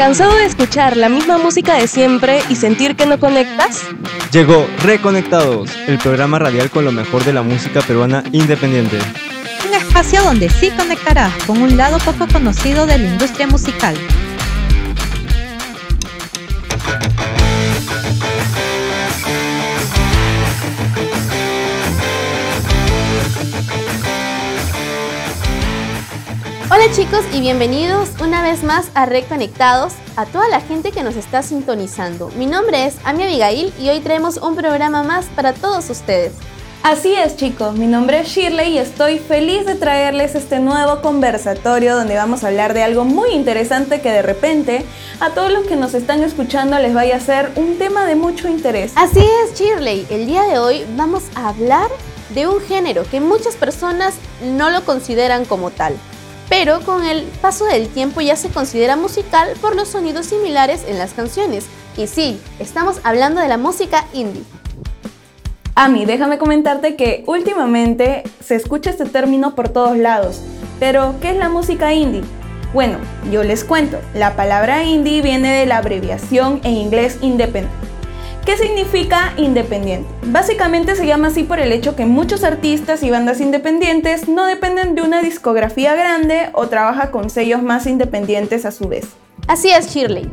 ¿Cansado de escuchar la misma música de siempre y sentir que no conectas? Llegó Reconectados, el programa radial con lo mejor de la música peruana independiente. Un espacio donde sí conectarás con un lado poco conocido de la industria musical. Hola chicos y bienvenidos una vez más a Reconectados, a toda la gente que nos está sintonizando. Mi nombre es Ami Abigail y hoy traemos un programa más para todos ustedes. Así es chicos, mi nombre es Shirley y estoy feliz de traerles este nuevo conversatorio donde vamos a hablar de algo muy interesante que de repente a todos los que nos están escuchando les vaya a ser un tema de mucho interés. Así es Shirley, el día de hoy vamos a hablar de un género que muchas personas no lo consideran como tal pero con el paso del tiempo ya se considera musical por los sonidos similares en las canciones. Y sí, estamos hablando de la música indie. Ami, déjame comentarte que últimamente se escucha este término por todos lados. Pero, ¿qué es la música indie? Bueno, yo les cuento. La palabra indie viene de la abreviación en inglés independent ¿Qué significa independiente? Básicamente se llama así por el hecho que muchos artistas y bandas independientes no dependen de una discografía grande o trabaja con sellos más independientes a su vez. Así es, Shirley.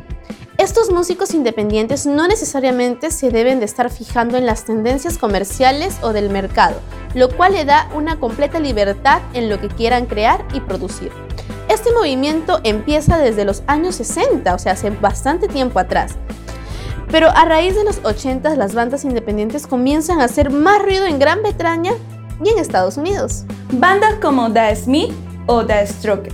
Estos músicos independientes no necesariamente se deben de estar fijando en las tendencias comerciales o del mercado, lo cual le da una completa libertad en lo que quieran crear y producir. Este movimiento empieza desde los años 60, o sea, hace bastante tiempo atrás. Pero a raíz de los 80 las bandas independientes comienzan a hacer más ruido en Gran Bretaña y en Estados Unidos. Bandas como The Smith o The Strokes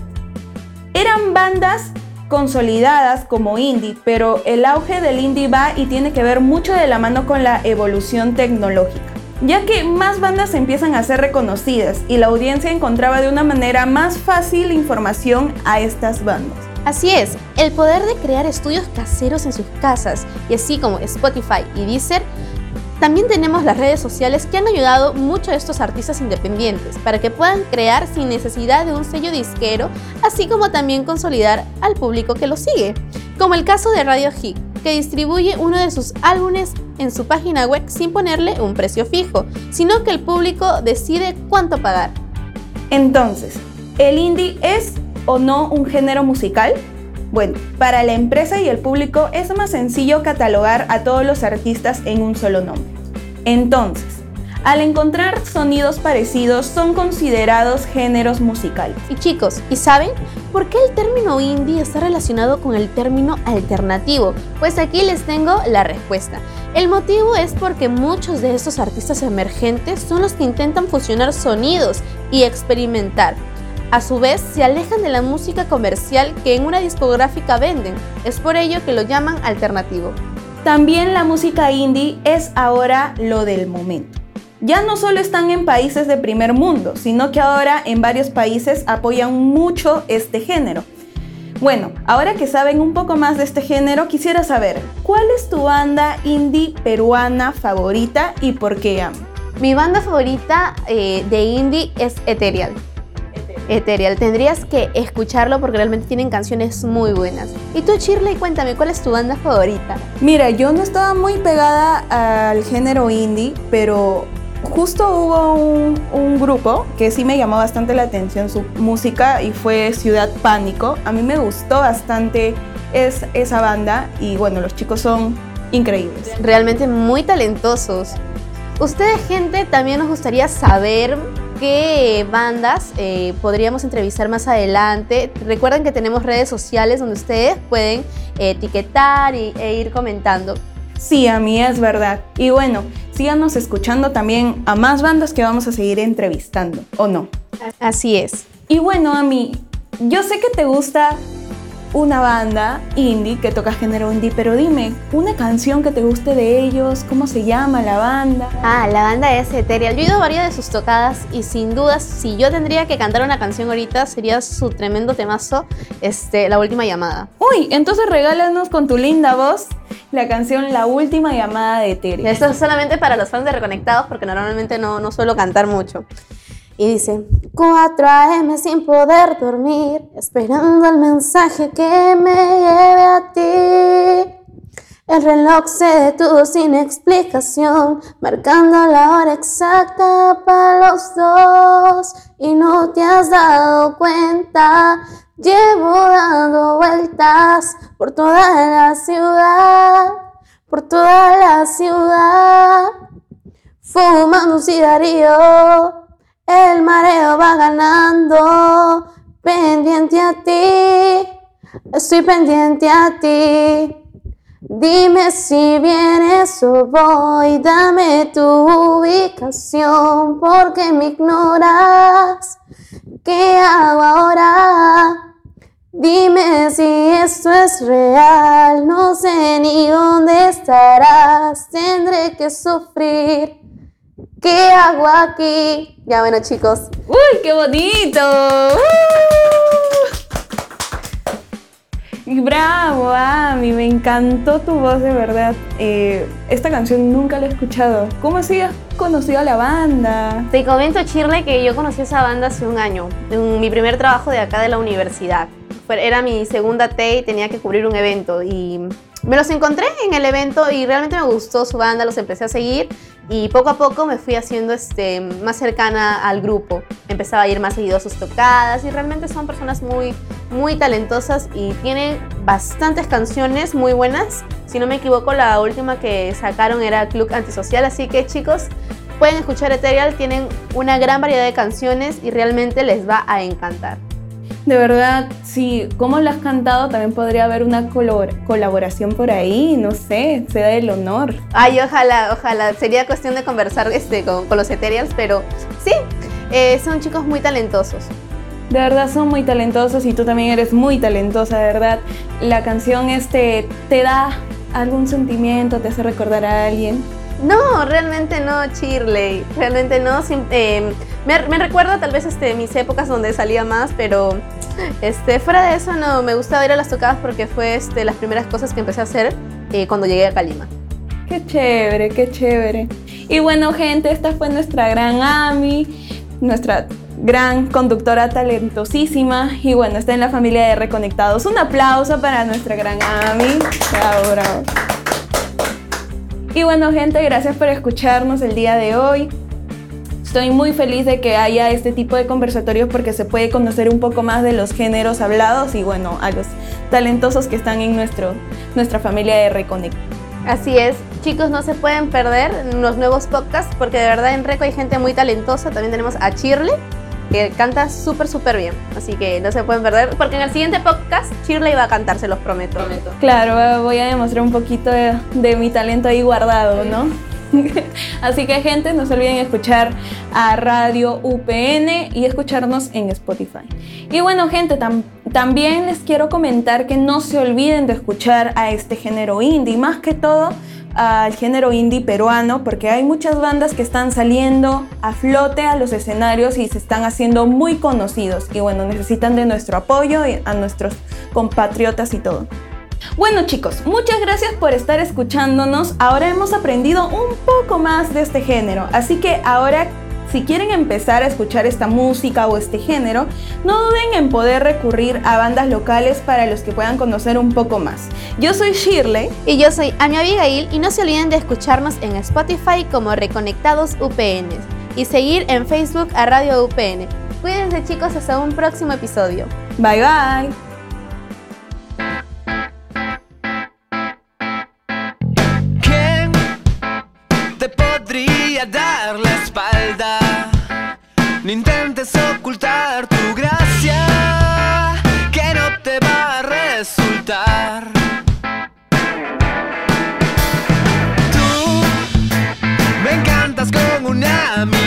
eran bandas consolidadas como indie, pero el auge del indie va y tiene que ver mucho de la mano con la evolución tecnológica, ya que más bandas empiezan a ser reconocidas y la audiencia encontraba de una manera más fácil información a estas bandas. Así es, el poder de crear estudios caseros en sus casas, y así como Spotify y Deezer, también tenemos las redes sociales que han ayudado mucho a estos artistas independientes para que puedan crear sin necesidad de un sello disquero, así como también consolidar al público que los sigue, como el caso de Radio Hit, que distribuye uno de sus álbumes en su página web sin ponerle un precio fijo, sino que el público decide cuánto pagar. Entonces, el indie es o no un género musical? Bueno, para la empresa y el público es más sencillo catalogar a todos los artistas en un solo nombre. Entonces, al encontrar sonidos parecidos son considerados géneros musicales. Y chicos, ¿y saben por qué el término indie está relacionado con el término alternativo? Pues aquí les tengo la respuesta. El motivo es porque muchos de estos artistas emergentes son los que intentan fusionar sonidos y experimentar a su vez, se alejan de la música comercial que en una discográfica venden. Es por ello que lo llaman alternativo. También la música indie es ahora lo del momento. Ya no solo están en países de primer mundo, sino que ahora en varios países apoyan mucho este género. Bueno, ahora que saben un poco más de este género, quisiera saber, ¿cuál es tu banda indie peruana favorita y por qué? Mi banda favorita eh, de indie es Ethereal. Ethereal. Tendrías que escucharlo porque realmente tienen canciones muy buenas. Y tú, Shirley, cuéntame, ¿cuál es tu banda favorita? Mira, yo no estaba muy pegada al género indie, pero justo hubo un, grupo que sí me llamó bastante la atención su música y fue Ciudad Pánico. A mí me gustó bastante es, esa banda y bueno, los chicos son increíbles. Realmente muy talentosos. Ustedes, gente, también nos gustaría saber qué bandas eh, podríamos entrevistar más adelante. Recuerden que tenemos redes sociales donde ustedes pueden eh, etiquetar y, e ir comentando. Sí, a mí es verdad. Y bueno, síganos escuchando también a más bandas que vamos a seguir entrevistando, ¿o no? Así es. Y bueno, a mí, yo sé que te gusta una banda indie que toca género indie, pero dime, una canción que te guste de ellos, ¿cómo se llama la banda? Ah, la banda es Ethereal. Yo he ido a varias de sus tocadas y sin dudas, si yo tendría que cantar una canción ahorita, sería su tremendo temazo, este, La Última Llamada. Uy, entonces regálanos con tu linda voz la canción La Última Llamada de Ethereal. Esto es solamente para los fans de Reconectados porque normalmente no, no suelo cantar mucho. Y dice, 4 a.m. sin poder dormir, esperando el mensaje que me lleve a ti. El reloj se detuvo sin explicación, marcando la hora exacta para los dos. Y no te has dado cuenta, llevo dando vueltas por toda la ciudad, por toda la ciudad, fumando un cigarrillo el mareo va ganando, pendiente a ti, estoy pendiente a ti. Dime si vienes o voy, dame tu ubicación, porque me ignoras. ¿Qué hago ahora? Dime si esto es real, no sé ni dónde estarás, tendré que sufrir. ¿Qué hago aquí? Ya bueno chicos. ¡Uy, qué bonito! ¡Uh! Bravo, Ami, me encantó tu voz de verdad. Eh, esta canción nunca la he escuchado. ¿Cómo así has conocido a la banda? Te comento, Chirle, que yo conocí a esa banda hace un año, en mi primer trabajo de acá de la universidad. Era mi segunda T y tenía que cubrir un evento y me los encontré en el evento y realmente me gustó su banda, los empecé a seguir y poco a poco me fui haciendo este, más cercana al grupo. Empezaba a ir más seguido a sus tocadas y realmente son personas muy, muy talentosas y tienen bastantes canciones muy buenas. Si no me equivoco, la última que sacaron era Club Antisocial, así que chicos, pueden escuchar Ethereal, tienen una gran variedad de canciones y realmente les va a encantar. De verdad, sí, como lo has cantado, también podría haber una colaboración por ahí, no sé, se da el honor. Ay, ojalá, ojalá, sería cuestión de conversar este, con, los Ethereals, pero sí, eh, son chicos muy talentosos. De verdad son muy talentosos y tú también eres muy talentosa, de verdad. La canción este, te da algún sentimiento, te hace recordar a alguien. No, realmente no, Shirley. Realmente no. Eh, me, recuerda tal vez este, mis épocas donde salía más, pero este, fuera de eso no. Me gusta ir a las tocadas porque fue este, las primeras cosas que empecé a hacer eh, cuando llegué a Calima. Qué chévere, qué chévere. Y bueno, gente, esta fue nuestra gran Ami, nuestra gran conductora talentosísima. Y bueno, está en la familia de Reconectados. Un aplauso para nuestra gran Ami. Bravo, bravo. Y bueno gente, gracias por escucharnos el día de hoy. Estoy muy feliz de que haya este tipo de conversatorios porque se puede conocer un poco más de los géneros hablados y bueno, a los talentosos que están en nuestro, nuestra familia de Reconnect. Así es, chicos, no se pueden perder los nuevos podcasts porque de verdad en Reco hay gente muy talentosa. También tenemos a Chirle, que canta súper, súper bien. Así que no se pueden perder, porque en el siguiente podcast Shirley va a cantar, se los prometo. Claro, voy a demostrar un poquito de, mi talento ahí guardado, ¿no? Así que gente, no se olviden escuchar a Radio UPN y escucharnos en Spotify. Y bueno gente, también les quiero comentar que no se olviden de escuchar a este género indie, más que todo al género indie peruano porque hay muchas bandas que están saliendo a flote a los escenarios y se están haciendo muy conocidos y bueno, necesitan de nuestro apoyo y a nuestros compatriotas y todo. Bueno chicos, muchas gracias por estar escuchándonos. Ahora hemos aprendido un poco más de este género, así que ahora si quieren empezar a escuchar esta música o este género, no duden en poder recurrir a bandas locales para los que puedan conocer un poco más. Yo soy Shirley. Y yo soy Amy Abigail y no se olviden de escucharnos en Spotify como Reconectados UPN y seguir en Facebook a Radio UPN. Cuídense chicos, hasta un próximo episodio. Bye bye. te podría dar intentes ocultar tu gracia, que no te va a resultar. Tú me encantas con una mirada,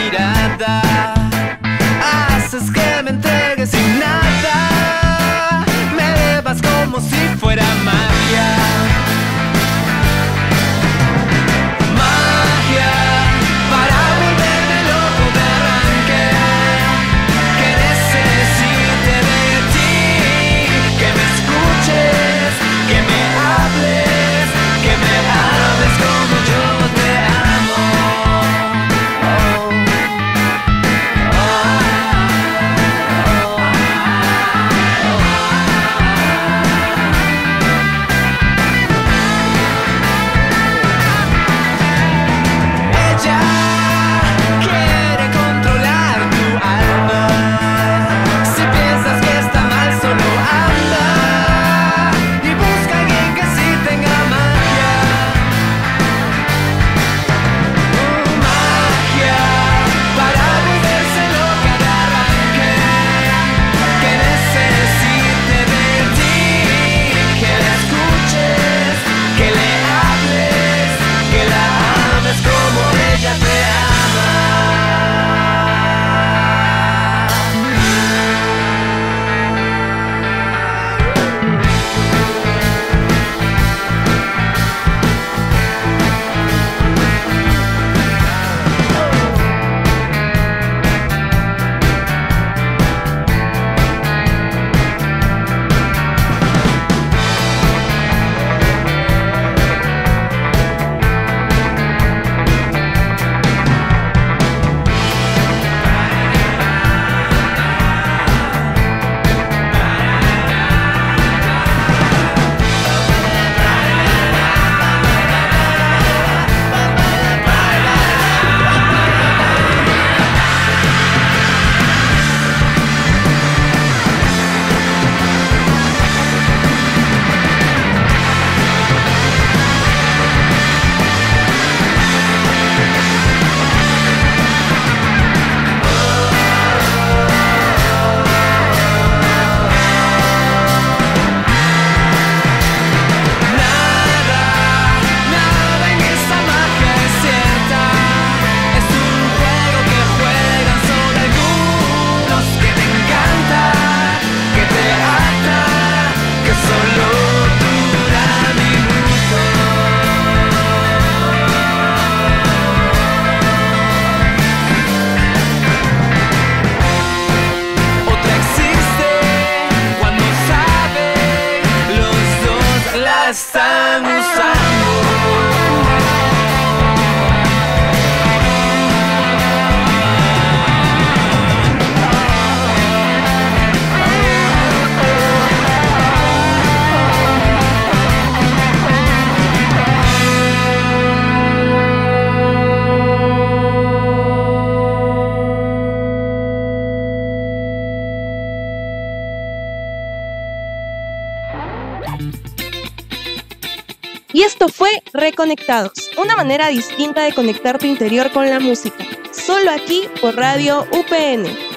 están Reconectados, una manera distinta de conectar tu interior con la música. Solo aquí por Radio UPN.